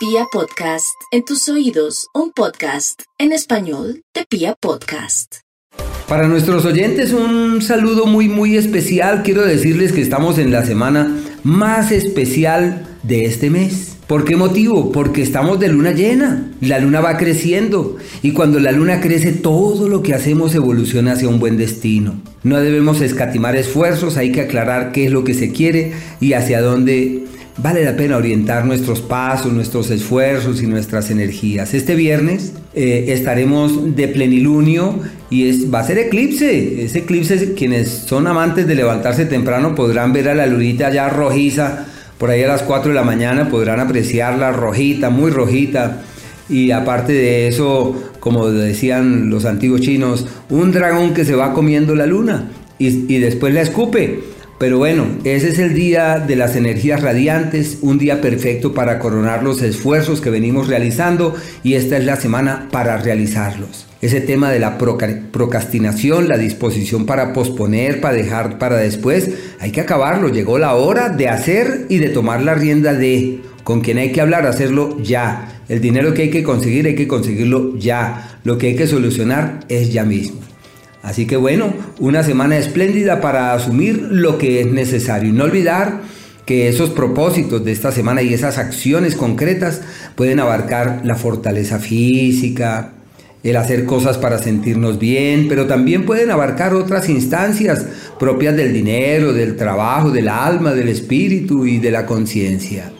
Pia Podcast, en tus oídos, un podcast en español de Pia Podcast. Para nuestros oyentes un saludo muy muy especial. Quiero decirles que estamos en la semana más especial de este mes. ¿Por qué motivo? Porque estamos de luna llena. La luna va creciendo y cuando la luna crece todo lo que hacemos evoluciona hacia un buen destino. No debemos escatimar esfuerzos, hay que aclarar qué es lo que se quiere y hacia dónde vale la pena orientar nuestros pasos, nuestros esfuerzos y nuestras energías. Este viernes eh, estaremos de plenilunio y va a ser eclipse. Ese eclipse, quienes son amantes de levantarse temprano podrán ver a la lunita ya rojiza, por ahí a las 4 de la mañana podrán apreciarla rojita, muy rojita. Y aparte de eso, como decían los antiguos chinos, un dragón que se va comiendo la luna y después la escupe. Pero bueno, ese es el día de las energías radiantes, un día perfecto para coronar los esfuerzos que venimos realizando y esta es la semana para realizarlos. Ese tema de la procrastinación, la disposición para posponer, para dejar para después, hay que acabarlo. Llegó la hora de hacer y de tomar la rienda de con quien hay que hablar, hacerlo ya. El dinero que hay que conseguir, hay que conseguirlo ya. Lo que hay que solucionar es ya mismo. Así que bueno, una semana espléndida para asumir lo que es necesario y no olvidar que esos propósitos de esta semana y esas acciones concretas pueden abarcar la fortaleza física, el hacer cosas para sentirnos bien, pero también pueden abarcar otras instancias propias del dinero, del trabajo, del alma, del espíritu y de la conciencia.